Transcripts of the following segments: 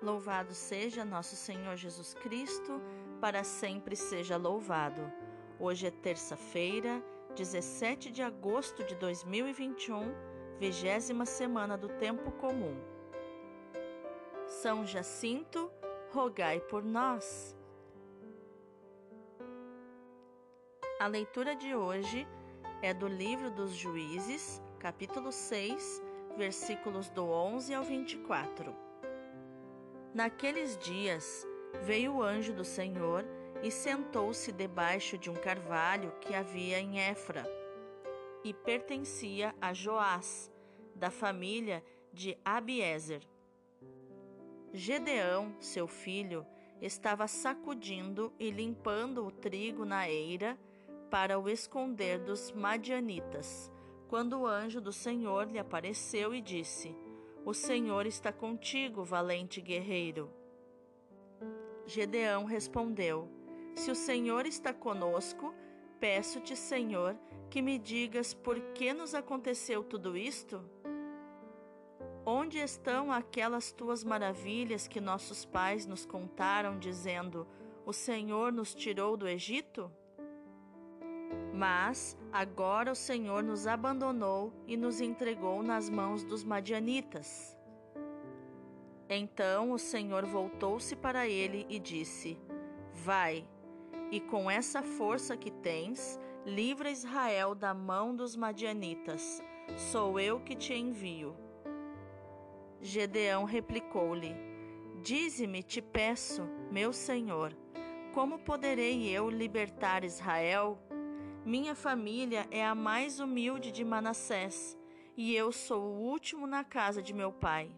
Louvado seja nosso Senhor Jesus Cristo, para sempre seja louvado. Hoje é terça-feira, 17 de agosto de 2021, vigésima semana do Tempo Comum. São Jacinto, rogai por nós. A leitura de hoje é do livro dos Juízes, capítulo 6, versículos do 11 ao 24. Naqueles dias veio o anjo do Senhor e sentou-se debaixo de um carvalho que havia em Efra e pertencia a Joás, da família de Abiezer. Gedeão, seu filho, estava sacudindo e limpando o trigo na eira para o esconder dos madianitas, quando o anjo do Senhor lhe apareceu e disse: o Senhor está contigo, valente guerreiro. Gedeão respondeu: Se o Senhor está conosco, peço-te, Senhor, que me digas por que nos aconteceu tudo isto? Onde estão aquelas tuas maravilhas que nossos pais nos contaram, dizendo: O Senhor nos tirou do Egito? Mas agora o Senhor nos abandonou e nos entregou nas mãos dos madianitas. Então o Senhor voltou-se para ele e disse: Vai, e com essa força que tens, livra Israel da mão dos madianitas. Sou eu que te envio. Gedeão replicou-lhe: Dize-me, te peço, meu senhor, como poderei eu libertar Israel? Minha família é a mais humilde de Manassés, e eu sou o último na casa de meu pai.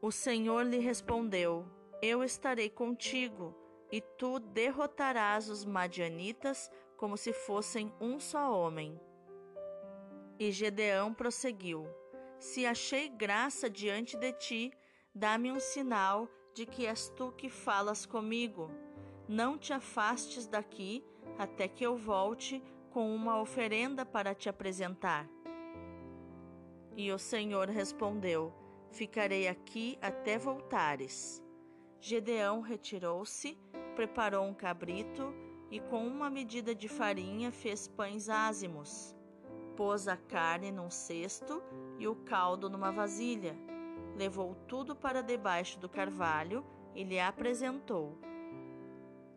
O Senhor lhe respondeu: Eu estarei contigo, e tu derrotarás os madianitas como se fossem um só homem. E Gedeão prosseguiu: Se achei graça diante de ti, dá-me um sinal de que és tu que falas comigo. Não te afastes daqui até que eu volte com uma oferenda para te apresentar. E o Senhor respondeu: Ficarei aqui até voltares. Gedeão retirou-se, preparou um cabrito e, com uma medida de farinha, fez pães ázimos. Pôs a carne num cesto e o caldo numa vasilha. Levou tudo para debaixo do carvalho e lhe apresentou.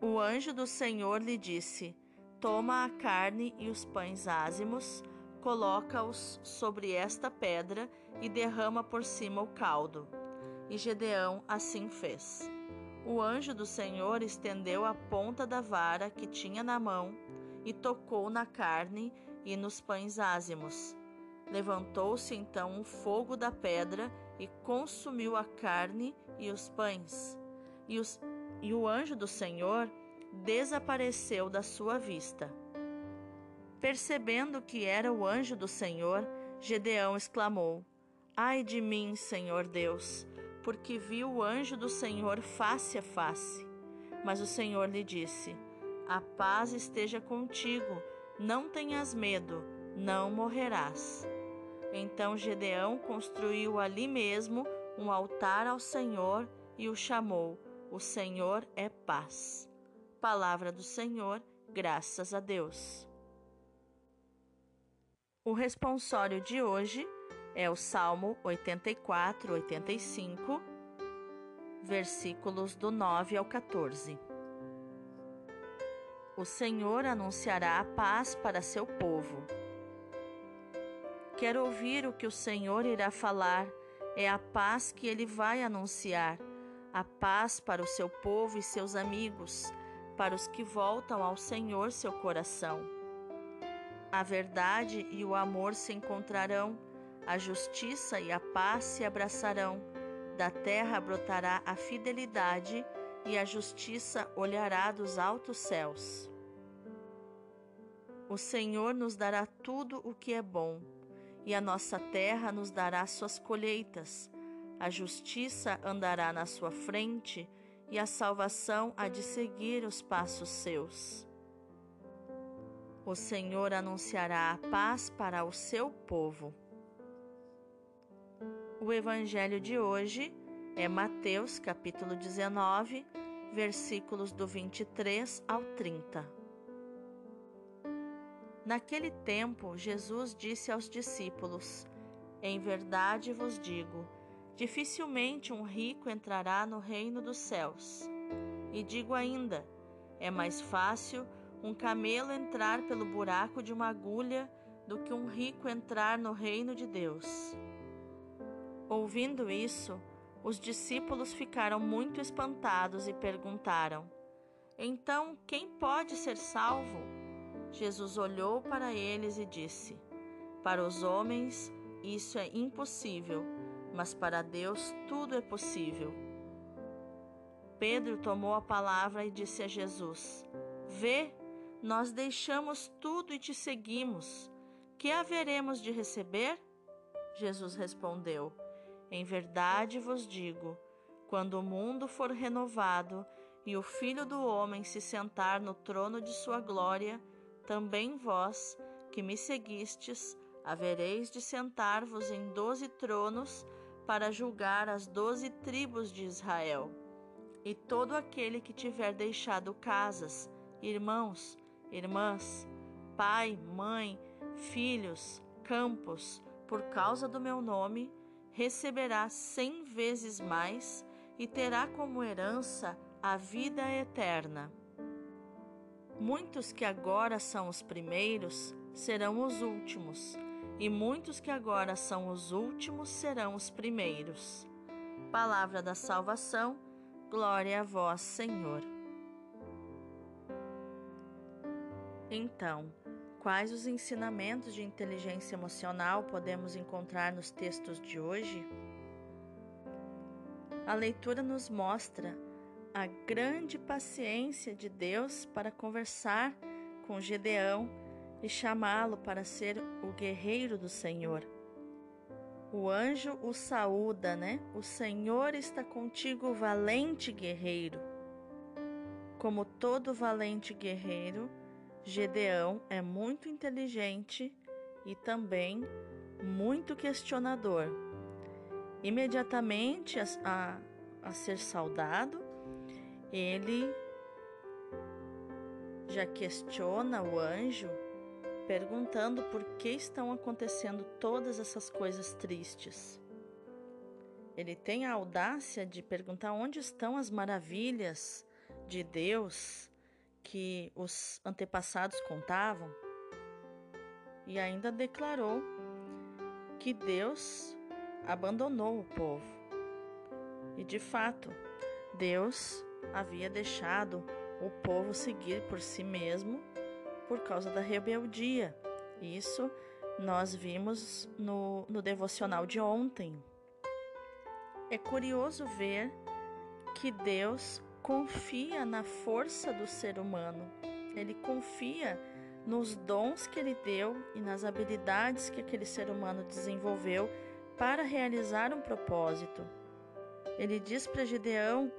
O anjo do Senhor lhe disse: Toma a carne e os pães ázimos, coloca-os sobre esta pedra e derrama por cima o caldo. E Gedeão assim fez. O anjo do Senhor estendeu a ponta da vara que tinha na mão e tocou na carne e nos pães ázimos. Levantou-se então um fogo da pedra e consumiu a carne e os pães. E os e o anjo do Senhor desapareceu da sua vista. Percebendo que era o anjo do Senhor, Gedeão exclamou: Ai de mim, Senhor Deus, porque vi o anjo do Senhor face a face. Mas o Senhor lhe disse: A paz esteja contigo, não tenhas medo, não morrerás. Então Gedeão construiu ali mesmo um altar ao Senhor e o chamou o Senhor é paz. Palavra do Senhor, graças a Deus. O responsório de hoje é o Salmo 84, 85, versículos do 9 ao 14. O Senhor anunciará a paz para seu povo. Quero ouvir o que o Senhor irá falar, é a paz que ele vai anunciar a paz para o seu povo e seus amigos, para os que voltam ao Senhor seu coração. A verdade e o amor se encontrarão, a justiça e a paz se abraçarão. Da terra brotará a fidelidade e a justiça olhará dos altos céus. O Senhor nos dará tudo o que é bom, e a nossa terra nos dará suas colheitas a justiça andará na sua frente e a salvação há de seguir os passos seus. O Senhor anunciará a paz para o seu povo. O Evangelho de hoje é Mateus capítulo 19, versículos do 23 ao 30. Naquele tempo, Jesus disse aos discípulos: Em verdade vos digo, dificilmente um rico entrará no reino dos céus. E digo ainda: é mais fácil um camelo entrar pelo buraco de uma agulha do que um rico entrar no reino de Deus. Ouvindo isso, os discípulos ficaram muito espantados e perguntaram: Então, quem pode ser salvo? Jesus olhou para eles e disse: Para os homens isso é impossível, mas para Deus tudo é possível. Pedro tomou a palavra e disse a Jesus: Vê, nós deixamos tudo e te seguimos. Que haveremos de receber? Jesus respondeu: Em verdade vos digo, quando o mundo for renovado e o Filho do Homem se sentar no trono de sua glória, também vós, que me seguistes, havereis de sentar-vos em doze tronos para julgar as doze tribos de Israel. E todo aquele que tiver deixado casas, irmãos, irmãs, pai, mãe, filhos, campos, por causa do meu nome, receberá cem vezes mais e terá como herança a vida eterna. Muitos que agora são os primeiros serão os últimos, e muitos que agora são os últimos serão os primeiros. Palavra da salvação, glória a vós, Senhor. Então, quais os ensinamentos de inteligência emocional podemos encontrar nos textos de hoje? A leitura nos mostra a grande paciência de Deus para conversar com Gedeão e chamá-lo para ser o guerreiro do Senhor. O anjo o saúda, né? O Senhor está contigo, valente guerreiro. Como todo valente guerreiro, Gedeão é muito inteligente e também muito questionador. Imediatamente a, a, a ser saudado, ele já questiona o anjo, perguntando por que estão acontecendo todas essas coisas tristes. Ele tem a audácia de perguntar onde estão as maravilhas de Deus que os antepassados contavam e ainda declarou que Deus abandonou o povo. E de fato, Deus havia deixado o povo seguir por si mesmo por causa da rebeldia. Isso nós vimos no, no devocional de ontem. É curioso ver que Deus confia na força do ser humano. Ele confia nos dons que ele deu e nas habilidades que aquele ser humano desenvolveu para realizar um propósito. Ele diz para Gideão: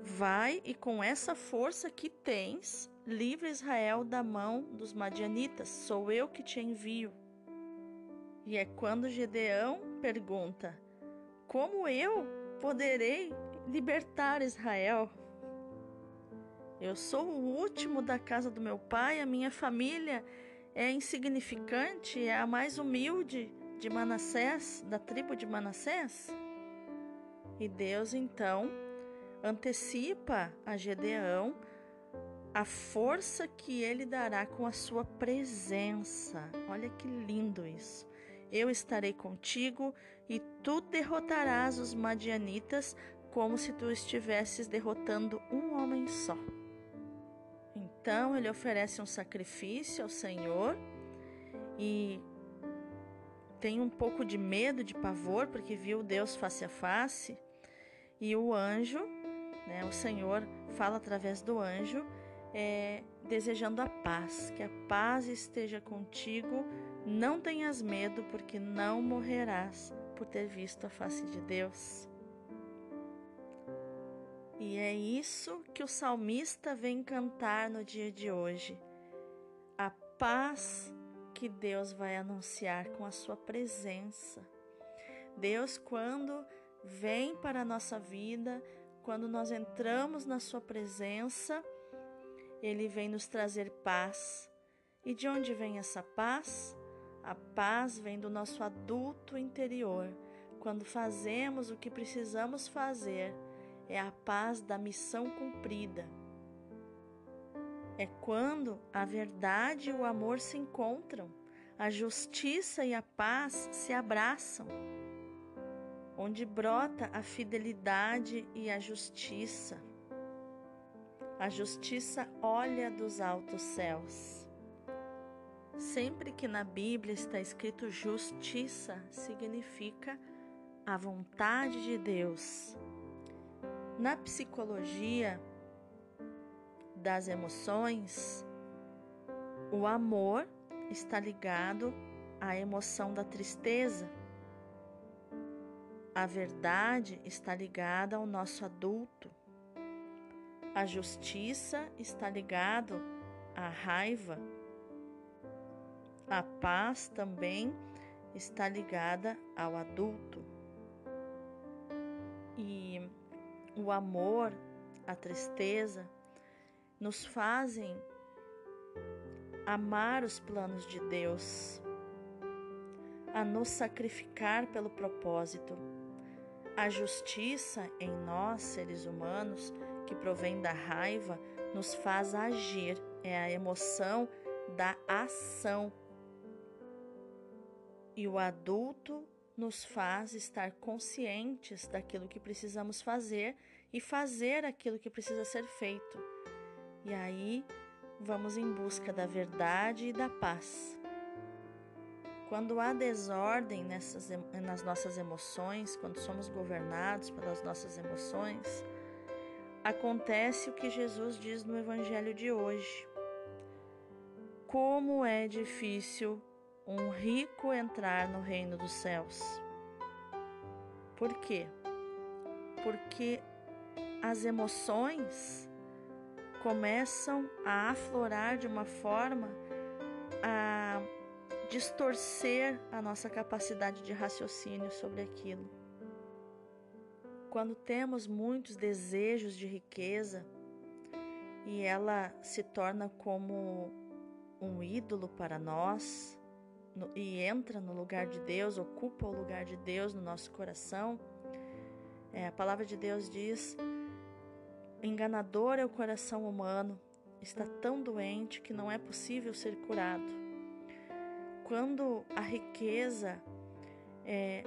Vai e com essa força que tens, livra Israel da mão dos madianitas, sou eu que te envio. E é quando Gedeão pergunta: Como eu poderei libertar Israel. Eu sou o último da casa do meu pai, a minha família é insignificante, é a mais humilde de Manassés, da tribo de Manassés. E Deus então antecipa a Gedeão a força que ele dará com a sua presença. Olha que lindo isso. Eu estarei contigo e tu derrotarás os madianitas como se tu estivesses derrotando um homem só. Então ele oferece um sacrifício ao Senhor e tem um pouco de medo, de pavor, porque viu Deus face a face. E o anjo, né, o Senhor fala através do anjo, é, desejando a paz, que a paz esteja contigo. Não tenhas medo, porque não morrerás por ter visto a face de Deus. E é isso que o salmista vem cantar no dia de hoje. A paz que Deus vai anunciar com a sua presença. Deus, quando vem para a nossa vida, quando nós entramos na Sua presença, Ele vem nos trazer paz. E de onde vem essa paz? A paz vem do nosso adulto interior. Quando fazemos o que precisamos fazer, é a paz da missão cumprida. É quando a verdade e o amor se encontram, a justiça e a paz se abraçam onde brota a fidelidade e a justiça. A justiça olha dos altos céus. Sempre que na Bíblia está escrito justiça, significa a vontade de Deus. Na psicologia das emoções, o amor está ligado à emoção da tristeza a verdade está ligada ao nosso adulto. A justiça está ligado à raiva. A paz também está ligada ao adulto. E o amor, a tristeza, nos fazem amar os planos de Deus, a nos sacrificar pelo propósito. A justiça em nós, seres humanos, que provém da raiva, nos faz agir, é a emoção da ação. E o adulto nos faz estar conscientes daquilo que precisamos fazer e fazer aquilo que precisa ser feito. E aí vamos em busca da verdade e da paz. Quando há desordem nessas, nas nossas emoções, quando somos governados pelas nossas emoções, acontece o que Jesus diz no Evangelho de hoje. Como é difícil um rico entrar no reino dos céus. Por quê? Porque as emoções começam a aflorar de uma forma a distorcer a nossa capacidade de raciocínio sobre aquilo. Quando temos muitos desejos de riqueza e ela se torna como um ídolo para nós e entra no lugar de Deus, ocupa o lugar de Deus no nosso coração, é, a palavra de Deus diz: enganador é o coração humano, está tão doente que não é possível ser curado. Quando a riqueza é,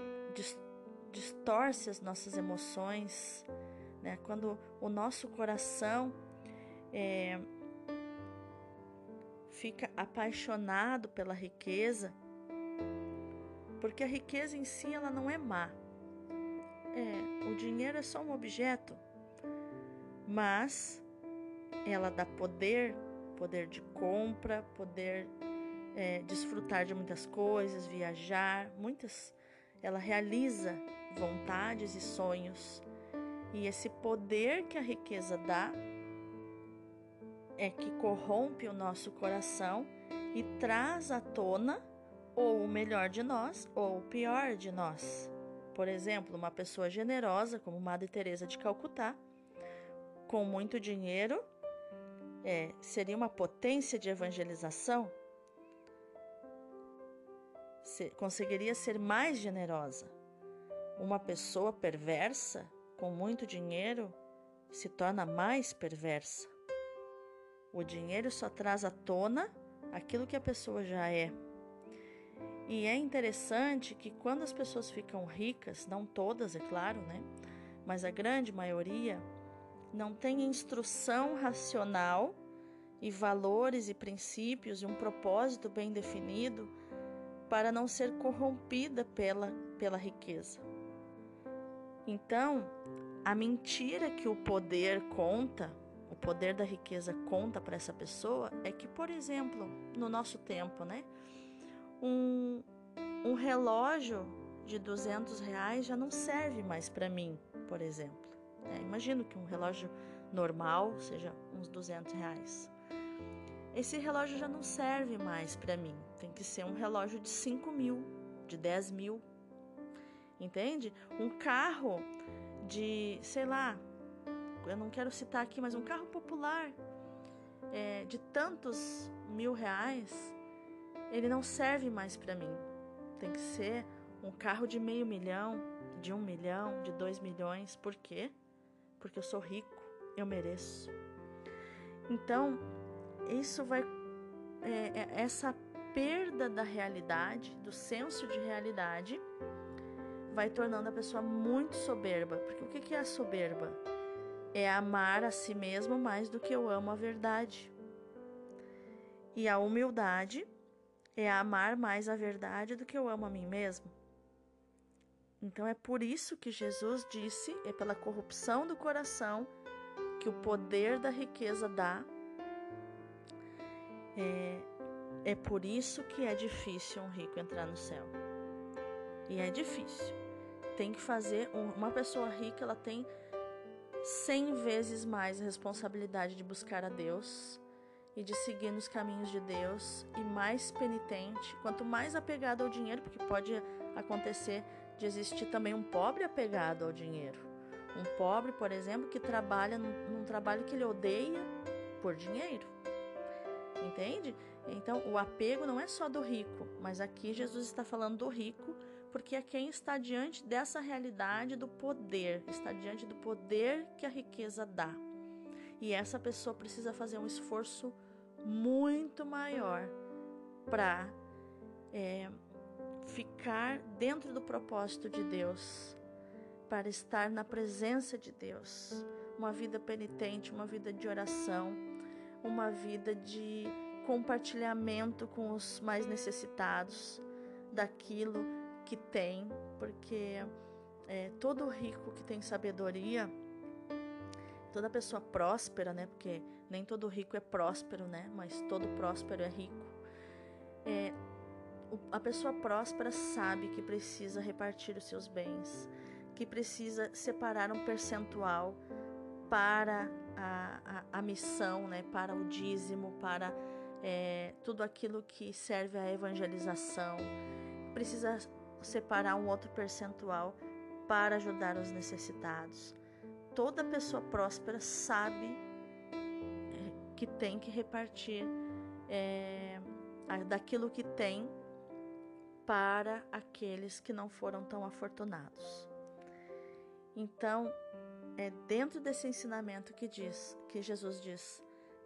distorce as nossas emoções, né? quando o nosso coração é, fica apaixonado pela riqueza, porque a riqueza em si ela não é má. É, o dinheiro é só um objeto, mas ela dá poder, poder de compra, poder é, desfrutar de muitas coisas, viajar, muitas. Ela realiza vontades e sonhos. E esse poder que a riqueza dá é que corrompe o nosso coração e traz à tona ou o melhor de nós ou o pior de nós. Por exemplo, uma pessoa generosa como Madre Teresa de Calcutá, com muito dinheiro, é, seria uma potência de evangelização, conseguiria ser mais generosa. Uma pessoa perversa, com muito dinheiro, se torna mais perversa. O dinheiro só traz à tona aquilo que a pessoa já é. E é interessante que quando as pessoas ficam ricas, não todas, é claro, né? Mas a grande maioria não tem instrução racional e valores e princípios e um propósito bem definido para não ser corrompida pela, pela riqueza. Então, a mentira que o poder conta, o poder da riqueza conta para essa pessoa, é que, por exemplo, no nosso tempo, né, um, um relógio de 200 reais já não serve mais para mim, por exemplo. É, imagino que um relógio normal seja uns 200 reais esse relógio já não serve mais para mim. Tem que ser um relógio de 5 mil, de 10 mil. Entende? Um carro de, sei lá, eu não quero citar aqui, mas um carro popular é, de tantos mil reais, ele não serve mais para mim. Tem que ser um carro de meio milhão, de um milhão, de dois milhões. Por quê? Porque eu sou rico, eu mereço. Então, isso vai. É, é, essa perda da realidade, do senso de realidade, vai tornando a pessoa muito soberba. Porque o que é a soberba? É amar a si mesmo mais do que eu amo a verdade. E a humildade é amar mais a verdade do que eu amo a mim mesmo. Então é por isso que Jesus disse, é pela corrupção do coração que o poder da riqueza dá. É, é por isso que é difícil um rico entrar no céu. E é difícil. Tem que fazer. Uma pessoa rica, ela tem cem vezes mais a responsabilidade de buscar a Deus e de seguir nos caminhos de Deus e mais penitente, quanto mais apegado ao dinheiro, porque pode acontecer de existir também um pobre apegado ao dinheiro. Um pobre, por exemplo, que trabalha num trabalho que ele odeia por dinheiro. Entende? Então, o apego não é só do rico, mas aqui Jesus está falando do rico, porque é quem está diante dessa realidade do poder, está diante do poder que a riqueza dá. E essa pessoa precisa fazer um esforço muito maior para é, ficar dentro do propósito de Deus, para estar na presença de Deus. Uma vida penitente, uma vida de oração, uma vida de compartilhamento com os mais necessitados daquilo que tem, porque é, todo rico que tem sabedoria toda pessoa próspera, né? Porque nem todo rico é próspero, né? Mas todo próspero é rico. É, a pessoa próspera sabe que precisa repartir os seus bens, que precisa separar um percentual para a, a, a missão, né? Para o dízimo, para é, tudo aquilo que serve à evangelização. Precisa separar um outro percentual para ajudar os necessitados toda pessoa próspera sabe é, que tem que repartir é, daquilo que tem para aqueles que não foram tão afortunados. Então, é dentro desse ensinamento que diz, que Jesus diz,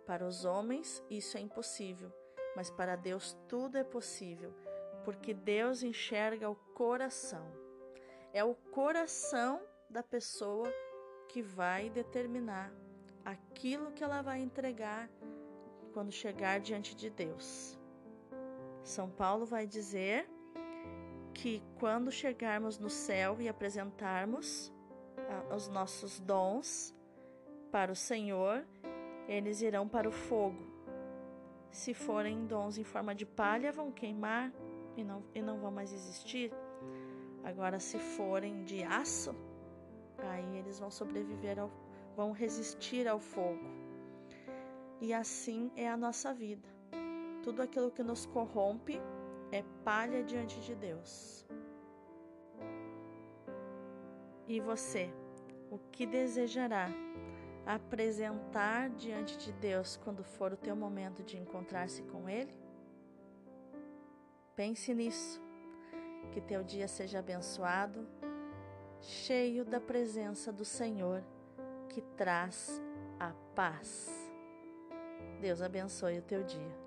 para os homens isso é impossível, mas para Deus tudo é possível, porque Deus enxerga o coração. É o coração da pessoa que vai determinar aquilo que ela vai entregar quando chegar diante de Deus. São Paulo vai dizer que quando chegarmos no céu e apresentarmos os nossos dons para o Senhor, eles irão para o fogo. Se forem dons em forma de palha, vão queimar e não, e não vão mais existir. Agora, se forem de aço, Aí eles vão sobreviver, ao, vão resistir ao fogo. E assim é a nossa vida. Tudo aquilo que nos corrompe é palha diante de Deus. E você, o que desejará apresentar diante de Deus quando for o teu momento de encontrar-se com Ele? Pense nisso. Que teu dia seja abençoado cheio da presença do Senhor que traz a paz. Deus abençoe o teu dia.